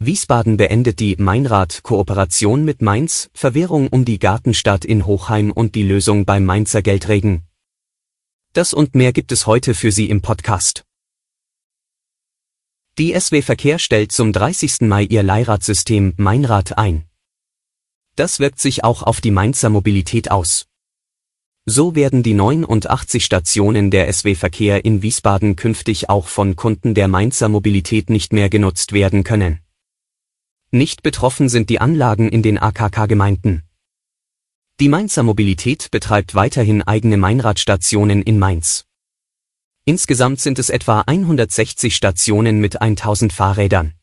Wiesbaden beendet die Mainrad-Kooperation mit Mainz, Verwährung um die Gartenstadt in Hochheim und die Lösung beim Mainzer Geldregen. Das und mehr gibt es heute für Sie im Podcast. Die SW Verkehr stellt zum 30. Mai ihr Leihradsystem Mainrad ein. Das wirkt sich auch auf die Mainzer Mobilität aus. So werden die 89 Stationen der SW Verkehr in Wiesbaden künftig auch von Kunden der Mainzer Mobilität nicht mehr genutzt werden können. Nicht betroffen sind die Anlagen in den AKK-Gemeinden. Die Mainzer Mobilität betreibt weiterhin eigene Mainradstationen in Mainz. Insgesamt sind es etwa 160 Stationen mit 1000 Fahrrädern.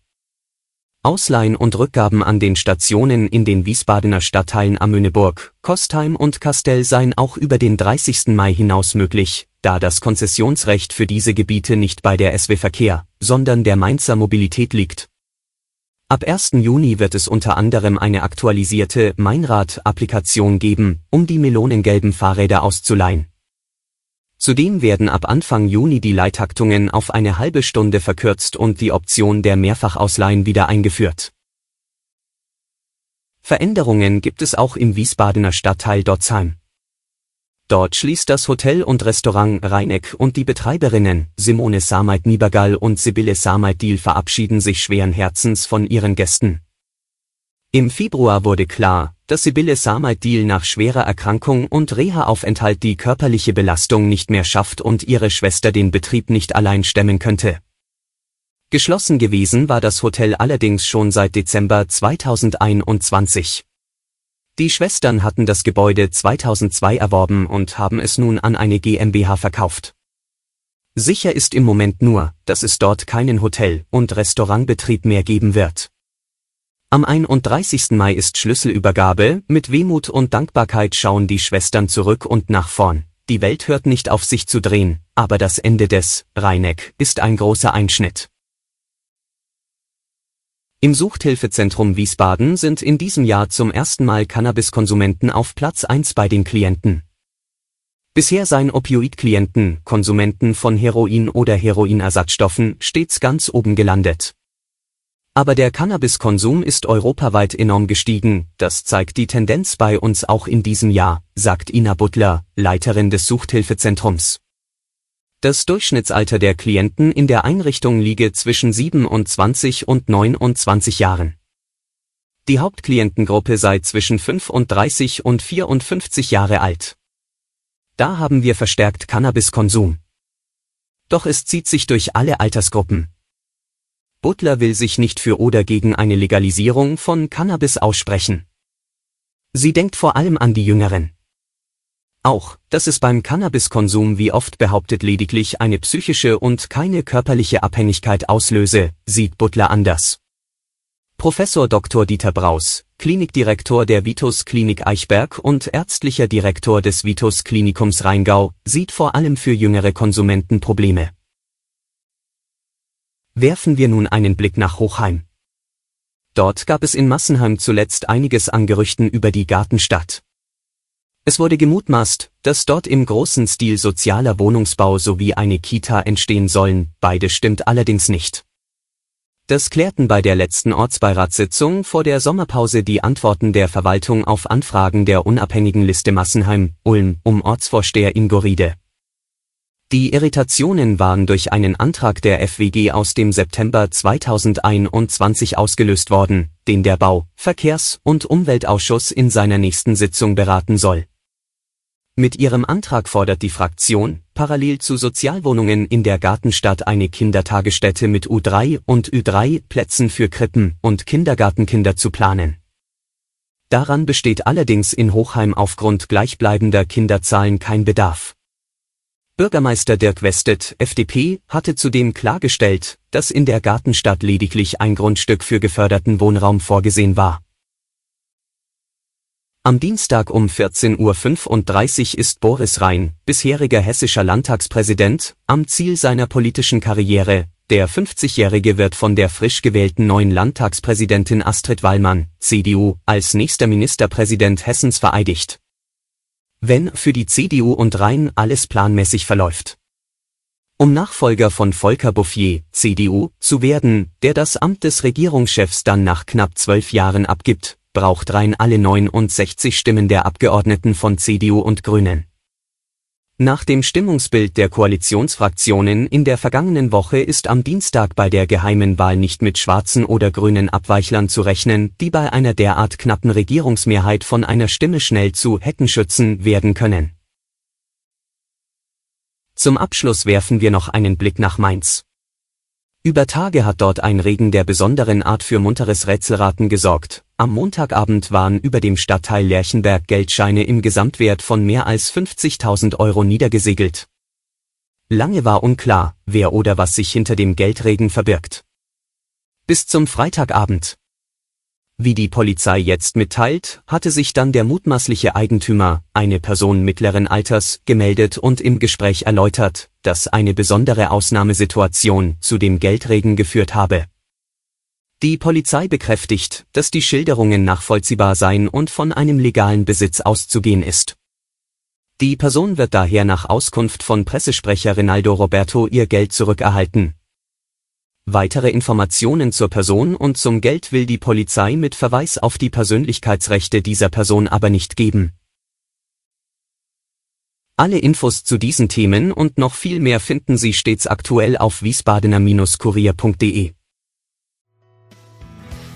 Ausleihen und Rückgaben an den Stationen in den Wiesbadener Stadtteilen Amöneburg, Kostheim und Kastell seien auch über den 30. Mai hinaus möglich, da das Konzessionsrecht für diese Gebiete nicht bei der SW Verkehr, sondern der Mainzer Mobilität liegt. Ab 1. Juni wird es unter anderem eine aktualisierte Meinrad-Applikation geben, um die melonengelben Fahrräder auszuleihen. Zudem werden ab Anfang Juni die Leihtaktungen auf eine halbe Stunde verkürzt und die Option der Mehrfachausleihen wieder eingeführt. Veränderungen gibt es auch im Wiesbadener Stadtteil Dotzheim. Dort schließt das Hotel und Restaurant Rheineck und die Betreiberinnen Simone Samait-Niebergall und Sibylle Samait-Diel verabschieden sich schweren Herzens von ihren Gästen. Im Februar wurde klar, dass Sibylle Samait-Diel nach schwerer Erkrankung und Reha-Aufenthalt die körperliche Belastung nicht mehr schafft und ihre Schwester den Betrieb nicht allein stemmen könnte. Geschlossen gewesen war das Hotel allerdings schon seit Dezember 2021. Die Schwestern hatten das Gebäude 2002 erworben und haben es nun an eine GmbH verkauft. Sicher ist im Moment nur, dass es dort keinen Hotel- und Restaurantbetrieb mehr geben wird. Am 31. Mai ist Schlüsselübergabe, mit Wehmut und Dankbarkeit schauen die Schwestern zurück und nach vorn. Die Welt hört nicht auf sich zu drehen, aber das Ende des Rheineck ist ein großer Einschnitt. Im Suchthilfezentrum Wiesbaden sind in diesem Jahr zum ersten Mal Cannabiskonsumenten auf Platz 1 bei den Klienten. Bisher seien Opioidklienten, Konsumenten von Heroin oder Heroinersatzstoffen, stets ganz oben gelandet. Aber der Cannabiskonsum ist europaweit enorm gestiegen, das zeigt die Tendenz bei uns auch in diesem Jahr, sagt Ina Butler, Leiterin des Suchthilfezentrums. Das Durchschnittsalter der Klienten in der Einrichtung liege zwischen 27 und 29 Jahren. Die Hauptklientengruppe sei zwischen 35 und 54 Jahre alt. Da haben wir verstärkt Cannabiskonsum. Doch es zieht sich durch alle Altersgruppen. Butler will sich nicht für oder gegen eine Legalisierung von Cannabis aussprechen. Sie denkt vor allem an die Jüngeren. Auch, dass es beim Cannabiskonsum wie oft behauptet lediglich eine psychische und keine körperliche Abhängigkeit auslöse, sieht Butler anders. Professor Dr. Dieter Braus, Klinikdirektor der Vitus Klinik Eichberg und ärztlicher Direktor des Vitus Klinikums Rheingau, sieht vor allem für jüngere Konsumenten Probleme. Werfen wir nun einen Blick nach Hochheim. Dort gab es in Massenheim zuletzt einiges an Gerüchten über die Gartenstadt. Es wurde gemutmaßt, dass dort im großen Stil sozialer Wohnungsbau sowie eine Kita entstehen sollen, beide stimmt allerdings nicht. Das klärten bei der letzten Ortsbeiratssitzung vor der Sommerpause die Antworten der Verwaltung auf Anfragen der unabhängigen Liste Massenheim, Ulm, um Ortsvorsteher Ingo Riede. Die Irritationen waren durch einen Antrag der FWG aus dem September 2021 ausgelöst worden, den der Bau-, Verkehrs- und Umweltausschuss in seiner nächsten Sitzung beraten soll. Mit ihrem Antrag fordert die Fraktion, parallel zu Sozialwohnungen in der Gartenstadt eine Kindertagesstätte mit U3 und Ü3 Plätzen für Krippen und Kindergartenkinder zu planen. Daran besteht allerdings in Hochheim aufgrund gleichbleibender Kinderzahlen kein Bedarf. Bürgermeister Dirk Westet, FDP, hatte zudem klargestellt, dass in der Gartenstadt lediglich ein Grundstück für geförderten Wohnraum vorgesehen war. Am Dienstag um 14.35 Uhr ist Boris Rhein, bisheriger hessischer Landtagspräsident, am Ziel seiner politischen Karriere. Der 50-Jährige wird von der frisch gewählten neuen Landtagspräsidentin Astrid Wallmann, CDU, als nächster Ministerpräsident Hessens vereidigt wenn für die CDU und Rhein alles planmäßig verläuft. Um Nachfolger von Volker Bouffier, CDU, zu werden, der das Amt des Regierungschefs dann nach knapp zwölf Jahren abgibt, braucht Rhein alle 69 Stimmen der Abgeordneten von CDU und Grünen. Nach dem Stimmungsbild der Koalitionsfraktionen in der vergangenen Woche ist am Dienstag bei der geheimen Wahl nicht mit schwarzen oder grünen Abweichlern zu rechnen, die bei einer derart knappen Regierungsmehrheit von einer Stimme schnell zu Heckenschützen werden können. Zum Abschluss werfen wir noch einen Blick nach Mainz. Über Tage hat dort ein Regen der besonderen Art für munteres Rätselraten gesorgt. Am Montagabend waren über dem Stadtteil Lerchenberg Geldscheine im Gesamtwert von mehr als 50.000 Euro niedergesegelt. Lange war unklar, wer oder was sich hinter dem Geldregen verbirgt. Bis zum Freitagabend. Wie die Polizei jetzt mitteilt, hatte sich dann der mutmaßliche Eigentümer, eine Person mittleren Alters, gemeldet und im Gespräch erläutert, dass eine besondere Ausnahmesituation zu dem Geldregen geführt habe. Die Polizei bekräftigt, dass die Schilderungen nachvollziehbar seien und von einem legalen Besitz auszugehen ist. Die Person wird daher nach Auskunft von Pressesprecher Rinaldo Roberto ihr Geld zurückerhalten, Weitere Informationen zur Person und zum Geld will die Polizei mit Verweis auf die Persönlichkeitsrechte dieser Person aber nicht geben. Alle Infos zu diesen Themen und noch viel mehr finden Sie stets aktuell auf wiesbadener-kurier.de.